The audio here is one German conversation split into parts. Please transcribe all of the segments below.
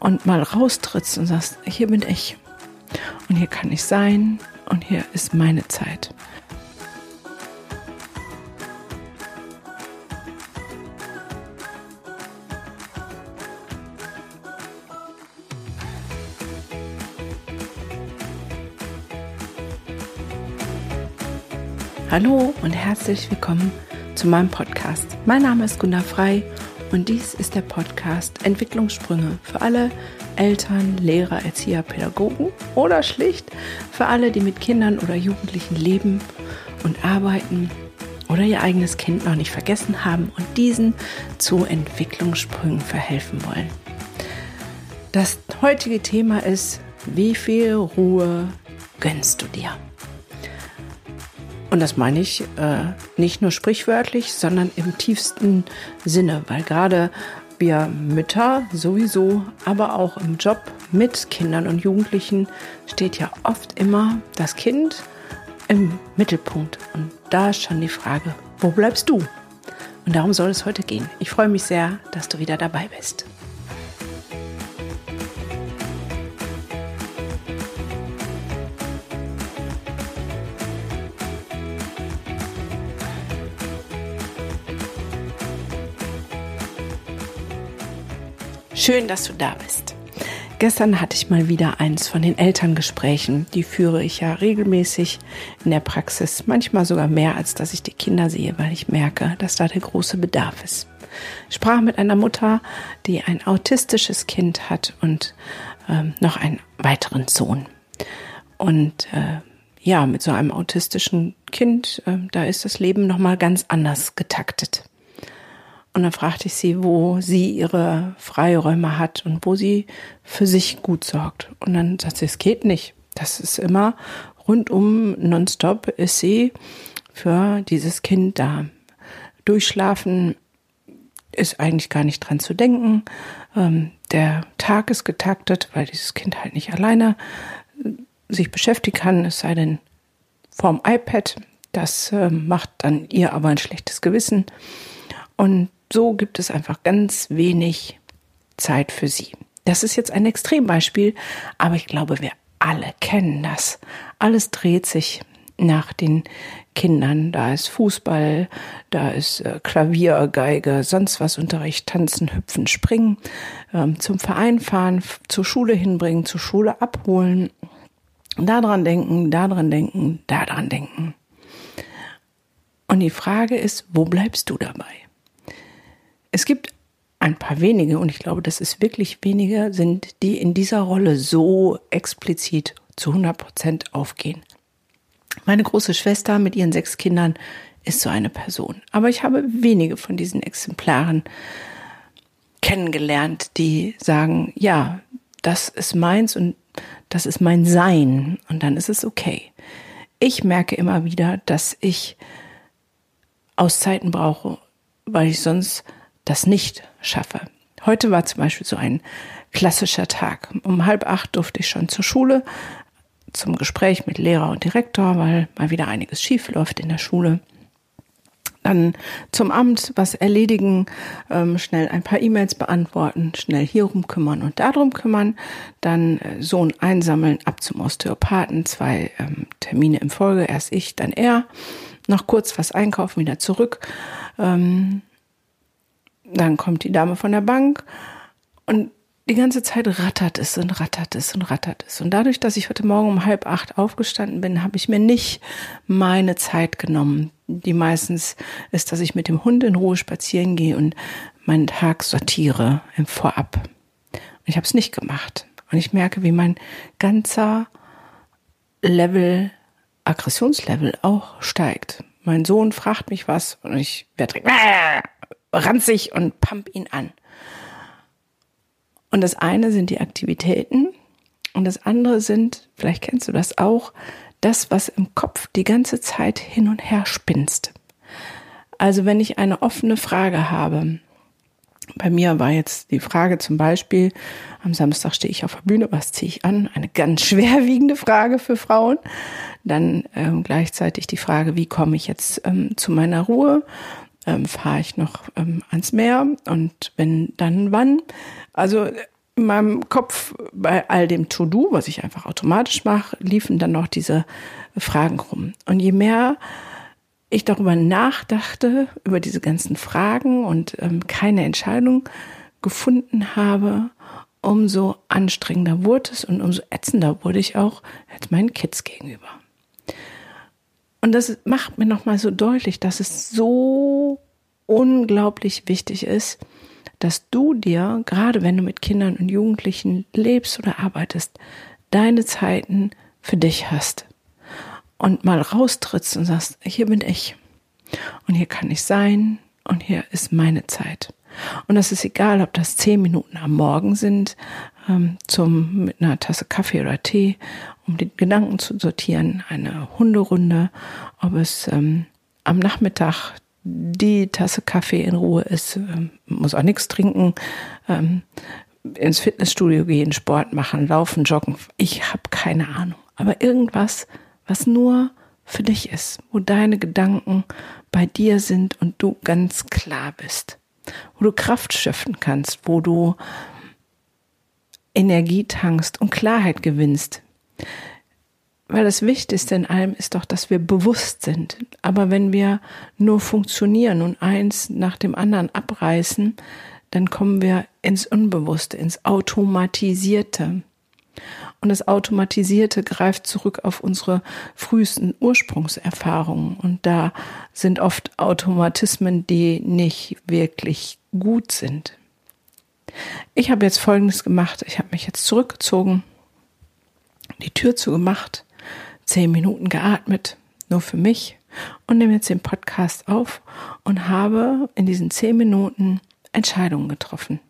und mal raustrittst und sagst, hier bin ich und hier kann ich sein und hier ist meine Zeit. Hallo und herzlich willkommen zu meinem Podcast. Mein Name ist Gunnar Frei und dies ist der Podcast Entwicklungssprünge für alle Eltern, Lehrer, Erzieher, Pädagogen oder schlicht für alle, die mit Kindern oder Jugendlichen leben und arbeiten oder ihr eigenes Kind noch nicht vergessen haben und diesen zu Entwicklungssprüngen verhelfen wollen. Das heutige Thema ist, wie viel Ruhe gönnst du dir? Und das meine ich äh, nicht nur sprichwörtlich, sondern im tiefsten Sinne, weil gerade wir Mütter sowieso, aber auch im Job mit Kindern und Jugendlichen steht ja oft immer das Kind im Mittelpunkt. Und da ist schon die Frage, wo bleibst du? Und darum soll es heute gehen. Ich freue mich sehr, dass du wieder dabei bist. Schön, dass du da bist. Gestern hatte ich mal wieder eins von den Elterngesprächen. Die führe ich ja regelmäßig in der Praxis, manchmal sogar mehr, als dass ich die Kinder sehe, weil ich merke, dass da der große Bedarf ist. Ich sprach mit einer Mutter, die ein autistisches Kind hat und ähm, noch einen weiteren Sohn. Und äh, ja, mit so einem autistischen Kind, äh, da ist das Leben nochmal ganz anders getaktet. Und dann fragte ich sie, wo sie ihre Freiräume hat und wo sie für sich gut sorgt. Und dann sagt sie, es geht nicht. Das ist immer rundum nonstop ist sie für dieses Kind da. Durchschlafen ist eigentlich gar nicht dran zu denken. Ähm, der Tag ist getaktet, weil dieses Kind halt nicht alleine äh, sich beschäftigen kann, es sei denn vorm iPad. Das äh, macht dann ihr aber ein schlechtes Gewissen. Und so gibt es einfach ganz wenig Zeit für sie. Das ist jetzt ein Extrembeispiel, aber ich glaube, wir alle kennen das. Alles dreht sich nach den Kindern. Da ist Fußball, da ist äh, Klavier, Geige, sonst was Unterricht, Tanzen, Hüpfen, Springen, ähm, zum Verein fahren, zur Schule hinbringen, zur Schule abholen, daran denken, daran denken, daran denken. Und die Frage ist, wo bleibst du dabei? Es gibt ein paar wenige, und ich glaube, dass es wirklich wenige sind, die in dieser Rolle so explizit zu 100 Prozent aufgehen. Meine große Schwester mit ihren sechs Kindern ist so eine Person. Aber ich habe wenige von diesen Exemplaren kennengelernt, die sagen, ja, das ist meins und das ist mein Sein und dann ist es okay. Ich merke immer wieder, dass ich Auszeiten brauche, weil ich sonst das nicht schaffe. Heute war zum Beispiel so ein klassischer Tag. Um halb acht durfte ich schon zur Schule zum Gespräch mit Lehrer und Direktor, weil mal wieder einiges schief läuft in der Schule. Dann zum Amt was erledigen, ähm, schnell ein paar E-Mails beantworten, schnell hierum kümmern und darum kümmern, dann äh, Sohn einsammeln, ab zum Osteopathen, zwei ähm, Termine im Folge, erst ich, dann er, noch kurz was einkaufen, wieder zurück. Ähm, dann kommt die Dame von der Bank und die ganze Zeit rattert es und rattert es und rattert es. Und dadurch, dass ich heute Morgen um halb acht aufgestanden bin, habe ich mir nicht meine Zeit genommen. Die meistens ist, dass ich mit dem Hund in Ruhe spazieren gehe und meinen Tag sortiere im Vorab. Und ich habe es nicht gemacht. Und ich merke, wie mein ganzer Level, Aggressionslevel auch steigt. Mein Sohn fragt mich was und ich werde ranzig und pump ihn an. Und das eine sind die Aktivitäten und das andere sind, vielleicht kennst du das auch, das, was im Kopf die ganze Zeit hin und her spinst. Also wenn ich eine offene Frage habe, bei mir war jetzt die Frage zum Beispiel, am Samstag stehe ich auf der Bühne, was ziehe ich an? Eine ganz schwerwiegende Frage für Frauen. Dann ähm, gleichzeitig die Frage, wie komme ich jetzt ähm, zu meiner Ruhe? Ähm, fahre ich noch ähm, ans Meer und wenn dann wann. Also in meinem Kopf bei all dem To-Do, was ich einfach automatisch mache, liefen dann noch diese Fragen rum. Und je mehr ich darüber nachdachte, über diese ganzen Fragen und ähm, keine Entscheidung gefunden habe, umso anstrengender wurde es und umso ätzender wurde ich auch als meinen Kids gegenüber. Und das macht mir nochmal so deutlich, dass es so unglaublich wichtig ist, dass du dir, gerade wenn du mit Kindern und Jugendlichen lebst oder arbeitest, deine Zeiten für dich hast. Und mal raustrittst und sagst, hier bin ich. Und hier kann ich sein. Und hier ist meine Zeit. Und das ist egal, ob das zehn Minuten am Morgen sind, zum, mit einer Tasse Kaffee oder Tee, um die Gedanken zu sortieren, eine Hunderunde, ob es ähm, am Nachmittag die Tasse Kaffee in Ruhe ist, ähm, muss auch nichts trinken, ähm, ins Fitnessstudio gehen, Sport machen, laufen, joggen. Ich habe keine Ahnung. Aber irgendwas, was nur für dich ist, wo deine Gedanken bei dir sind und du ganz klar bist, wo du Kraft schöpfen kannst, wo du Energie tankst und Klarheit gewinnst. Weil das Wichtigste in allem ist doch, dass wir bewusst sind. Aber wenn wir nur funktionieren und eins nach dem anderen abreißen, dann kommen wir ins Unbewusste, ins Automatisierte. Und das Automatisierte greift zurück auf unsere frühesten Ursprungserfahrungen. Und da sind oft Automatismen, die nicht wirklich gut sind. Ich habe jetzt Folgendes gemacht. Ich habe mich jetzt zurückgezogen, die Tür zugemacht, zehn Minuten geatmet, nur für mich und nehme jetzt den Podcast auf und habe in diesen zehn Minuten Entscheidungen getroffen.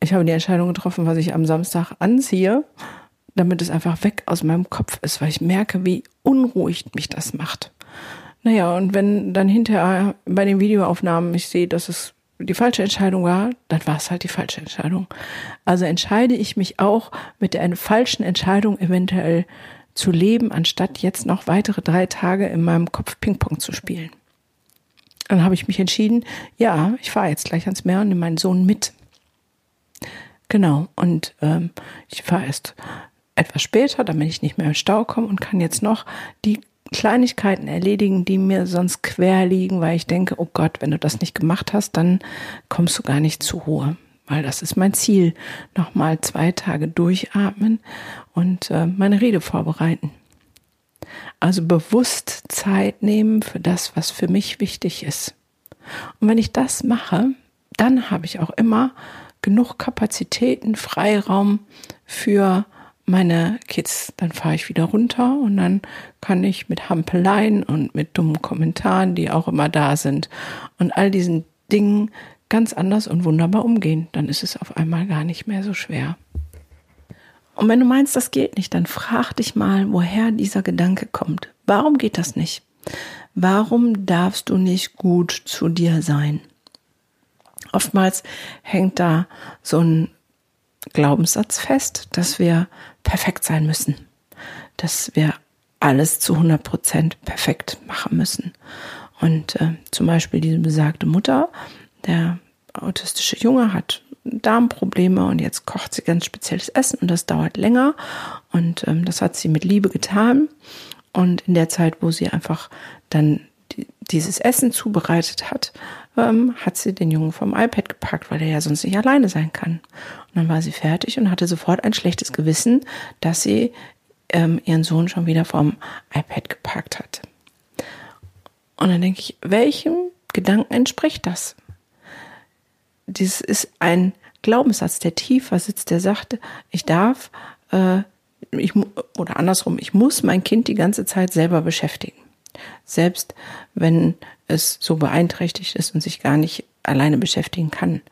Ich habe die Entscheidung getroffen, was ich am Samstag anziehe, damit es einfach weg aus meinem Kopf ist, weil ich merke, wie unruhig mich das macht. Naja, und wenn dann hinterher bei den Videoaufnahmen ich sehe, dass es die falsche Entscheidung war, dann war es halt die falsche Entscheidung. Also entscheide ich mich auch mit der falschen Entscheidung eventuell zu leben, anstatt jetzt noch weitere drei Tage in meinem Kopf Ping-Pong zu spielen. Dann habe ich mich entschieden, ja, ich fahre jetzt gleich ans Meer und nehme meinen Sohn mit. Genau, und ähm, ich fahre erst etwas später, damit ich nicht mehr im Stau komme und kann jetzt noch die Kleinigkeiten erledigen, die mir sonst quer liegen, weil ich denke, oh Gott, wenn du das nicht gemacht hast, dann kommst du gar nicht zur Ruhe. Weil das ist mein Ziel. Nochmal zwei Tage durchatmen und äh, meine Rede vorbereiten. Also bewusst Zeit nehmen für das, was für mich wichtig ist. Und wenn ich das mache, dann habe ich auch immer genug Kapazitäten, Freiraum für meine Kids, dann fahre ich wieder runter und dann kann ich mit Hampeleien und mit dummen Kommentaren, die auch immer da sind, und all diesen Dingen ganz anders und wunderbar umgehen. Dann ist es auf einmal gar nicht mehr so schwer. Und wenn du meinst, das geht nicht, dann frag dich mal, woher dieser Gedanke kommt. Warum geht das nicht? Warum darfst du nicht gut zu dir sein? Oftmals hängt da so ein Glaubenssatz fest, dass wir perfekt sein müssen, dass wir alles zu 100 Prozent perfekt machen müssen. Und äh, zum Beispiel diese besagte Mutter, der autistische Junge hat Darmprobleme und jetzt kocht sie ganz spezielles Essen und das dauert länger. Und ähm, das hat sie mit Liebe getan. Und in der Zeit, wo sie einfach dann die, dieses Essen zubereitet hat, ähm, hat sie den Jungen vom iPad gepackt, weil er ja sonst nicht alleine sein kann. Und dann war sie fertig und hatte sofort ein schlechtes Gewissen, dass sie ähm, ihren Sohn schon wieder vom iPad gepackt hat. Und dann denke ich, welchem Gedanken entspricht das? Dies ist ein Glaubenssatz, der tiefer sitzt, der sagt, ich darf, äh, ich, oder andersrum, ich muss mein Kind die ganze Zeit selber beschäftigen selbst wenn es so beeinträchtigt ist und sich gar nicht alleine beschäftigen kann.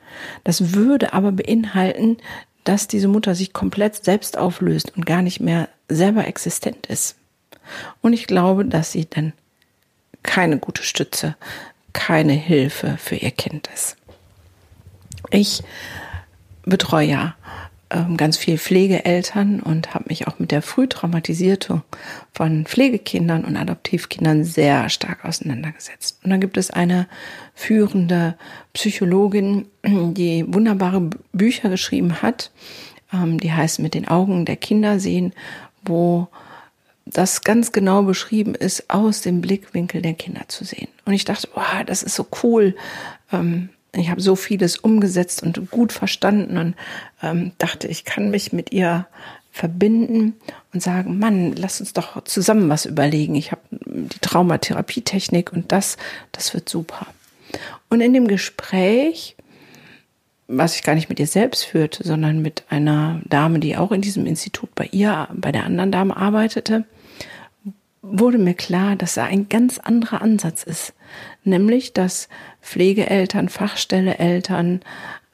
Das würde aber beinhalten, dass diese Mutter sich komplett selbst auflöst und gar nicht mehr selber existent ist. Und ich glaube, dass sie dann keine gute Stütze, keine Hilfe für ihr Kind ist. Ich betreue ja ähm, ganz viel Pflegeeltern und habe mich auch mit der Frühtraumatisierung von Pflegekindern und Adoptivkindern sehr stark auseinandergesetzt. Und dann gibt es eine führende Psychologin, die wunderbare Bücher geschrieben hat, ähm, die heißt Mit den Augen der Kinder sehen, wo das ganz genau beschrieben ist, aus dem Blickwinkel der Kinder zu sehen. Und ich dachte, wow, das ist so cool. Ähm, ich habe so vieles umgesetzt und gut verstanden und ähm, dachte, ich kann mich mit ihr verbinden und sagen, Mann, lass uns doch zusammen was überlegen. Ich habe die Traumatherapietechnik und das, das wird super. Und in dem Gespräch, was ich gar nicht mit ihr selbst führte, sondern mit einer Dame, die auch in diesem Institut bei ihr, bei der anderen Dame arbeitete, wurde mir klar, dass da ein ganz anderer Ansatz ist. Nämlich, dass Pflegeeltern, Fachstelleeltern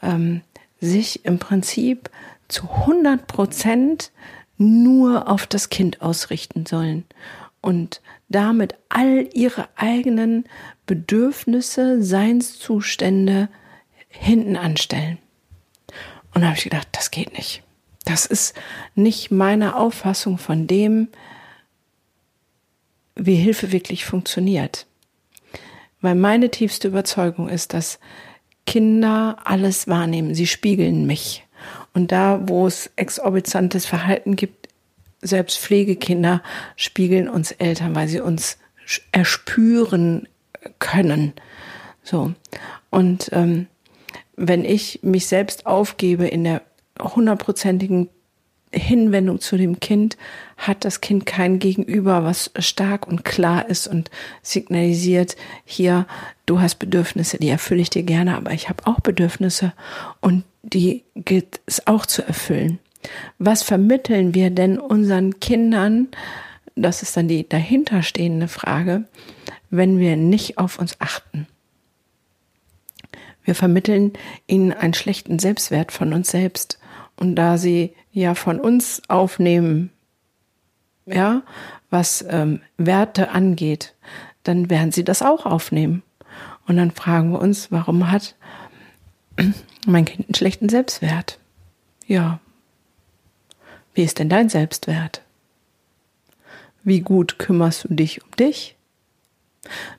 ähm, sich im Prinzip zu 100 Prozent nur auf das Kind ausrichten sollen und damit all ihre eigenen Bedürfnisse, Seinszustände hinten anstellen. Und da habe ich gedacht, das geht nicht. Das ist nicht meine Auffassung von dem, wie Hilfe wirklich funktioniert. Weil meine tiefste Überzeugung ist, dass Kinder alles wahrnehmen. Sie spiegeln mich. Und da, wo es exorbitantes Verhalten gibt, selbst Pflegekinder spiegeln uns Eltern, weil sie uns erspüren können. So. Und ähm, wenn ich mich selbst aufgebe in der hundertprozentigen Hinwendung zu dem Kind hat das Kind kein Gegenüber, was stark und klar ist und signalisiert, hier, du hast Bedürfnisse, die erfülle ich dir gerne, aber ich habe auch Bedürfnisse und die gilt es auch zu erfüllen. Was vermitteln wir denn unseren Kindern? Das ist dann die dahinterstehende Frage, wenn wir nicht auf uns achten. Wir vermitteln ihnen einen schlechten Selbstwert von uns selbst. Und da sie ja von uns aufnehmen, ja, was ähm, Werte angeht, dann werden sie das auch aufnehmen. Und dann fragen wir uns, warum hat mein Kind einen schlechten Selbstwert? Ja. Wie ist denn dein Selbstwert? Wie gut kümmerst du dich um dich?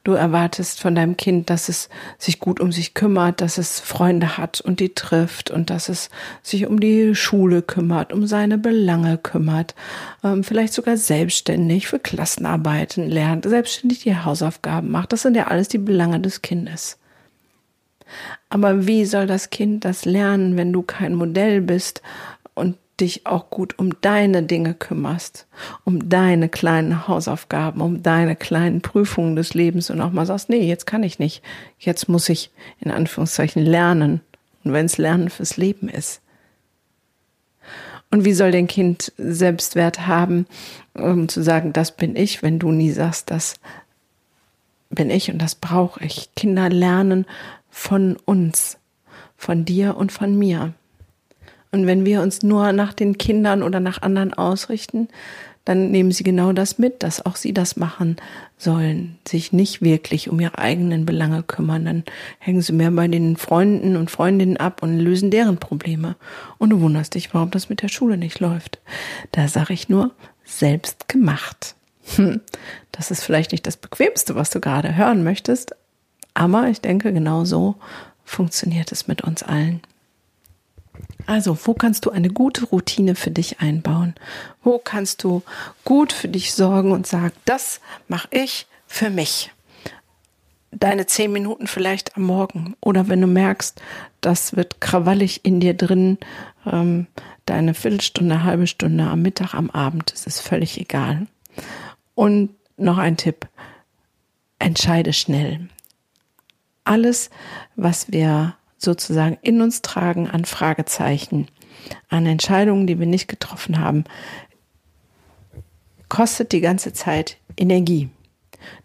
Du erwartest von deinem Kind, dass es sich gut um sich kümmert, dass es Freunde hat und die trifft und dass es sich um die Schule kümmert, um seine Belange kümmert, ähm, vielleicht sogar selbstständig für Klassenarbeiten lernt, selbstständig die Hausaufgaben macht. Das sind ja alles die Belange des Kindes. Aber wie soll das Kind das lernen, wenn du kein Modell bist und dich auch gut um deine Dinge kümmerst, um deine kleinen Hausaufgaben, um deine kleinen Prüfungen des Lebens und auch mal sagst, nee, jetzt kann ich nicht. Jetzt muss ich in Anführungszeichen lernen. Und wenn es Lernen fürs Leben ist. Und wie soll dein Kind Selbstwert haben, um zu sagen, das bin ich, wenn du nie sagst, das bin ich und das brauche ich. Kinder lernen von uns, von dir und von mir. Und wenn wir uns nur nach den Kindern oder nach anderen ausrichten, dann nehmen sie genau das mit, dass auch sie das machen sollen, sich nicht wirklich um ihre eigenen Belange kümmern. Dann hängen sie mehr bei den Freunden und Freundinnen ab und lösen deren Probleme. Und du wunderst dich, warum das mit der Schule nicht läuft. Da sage ich nur, selbst gemacht. Hm, das ist vielleicht nicht das Bequemste, was du gerade hören möchtest, aber ich denke, genau so funktioniert es mit uns allen. Also, wo kannst du eine gute Routine für dich einbauen? Wo kannst du gut für dich sorgen und sagen, das mache ich für mich? Deine zehn Minuten vielleicht am Morgen oder wenn du merkst, das wird krawallig in dir drin, ähm, deine Viertelstunde, halbe Stunde am Mittag, am Abend, das ist völlig egal. Und noch ein Tipp, entscheide schnell. Alles, was wir sozusagen in uns tragen an Fragezeichen, an Entscheidungen, die wir nicht getroffen haben, kostet die ganze Zeit Energie.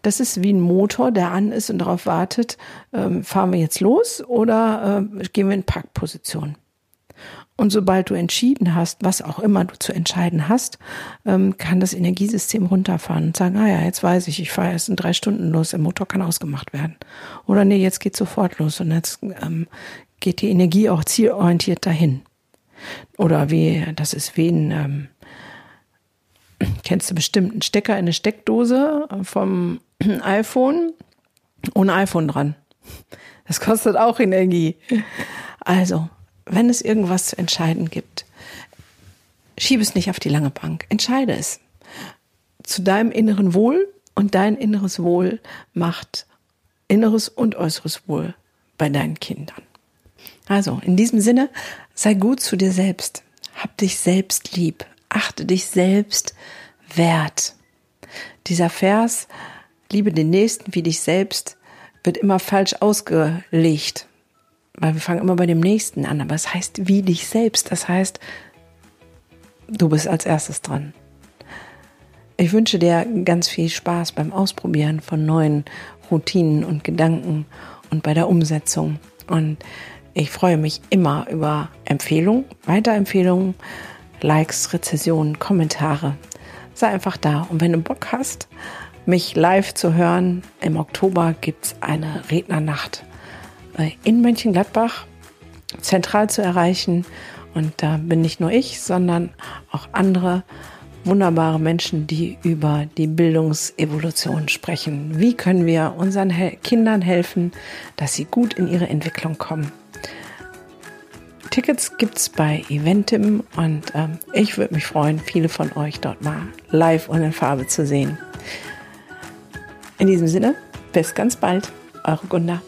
Das ist wie ein Motor, der an ist und darauf wartet, ähm, fahren wir jetzt los oder äh, gehen wir in Parkposition. Und sobald du entschieden hast, was auch immer du zu entscheiden hast, ähm, kann das Energiesystem runterfahren und sagen, ah ja, jetzt weiß ich, ich fahre erst in drei Stunden los, der Motor kann ausgemacht werden. Oder nee, jetzt geht sofort los und jetzt ähm, geht die Energie auch zielorientiert dahin. Oder wie, das ist wie ein, ähm, kennst du bestimmt, einen Stecker in eine Steckdose vom iPhone ohne iPhone dran. Das kostet auch Energie. Also, wenn es irgendwas zu entscheiden gibt, schiebe es nicht auf die lange Bank. Entscheide es. Zu deinem inneren Wohl und dein inneres Wohl macht inneres und äußeres Wohl bei deinen Kindern. Also, in diesem Sinne, sei gut zu dir selbst. Hab dich selbst lieb. Achte dich selbst wert. Dieser Vers, liebe den Nächsten wie dich selbst, wird immer falsch ausgelegt. Weil wir fangen immer bei dem Nächsten an. Aber es heißt wie dich selbst. Das heißt, du bist als erstes dran. Ich wünsche dir ganz viel Spaß beim Ausprobieren von neuen Routinen und Gedanken und bei der Umsetzung. Und ich freue mich immer über Empfehlungen, Weiterempfehlungen, Likes, Rezessionen, Kommentare. Sei einfach da. Und wenn du Bock hast, mich live zu hören, im Oktober gibt es eine Rednernacht in Mönchengladbach zentral zu erreichen. Und da bin nicht nur ich, sondern auch andere wunderbare Menschen, die über die Bildungsevolution sprechen. Wie können wir unseren Kindern helfen, dass sie gut in ihre Entwicklung kommen? Tickets gibt es bei Eventim und ähm, ich würde mich freuen, viele von euch dort mal live und in Farbe zu sehen. In diesem Sinne, bis ganz bald, eure Gunda.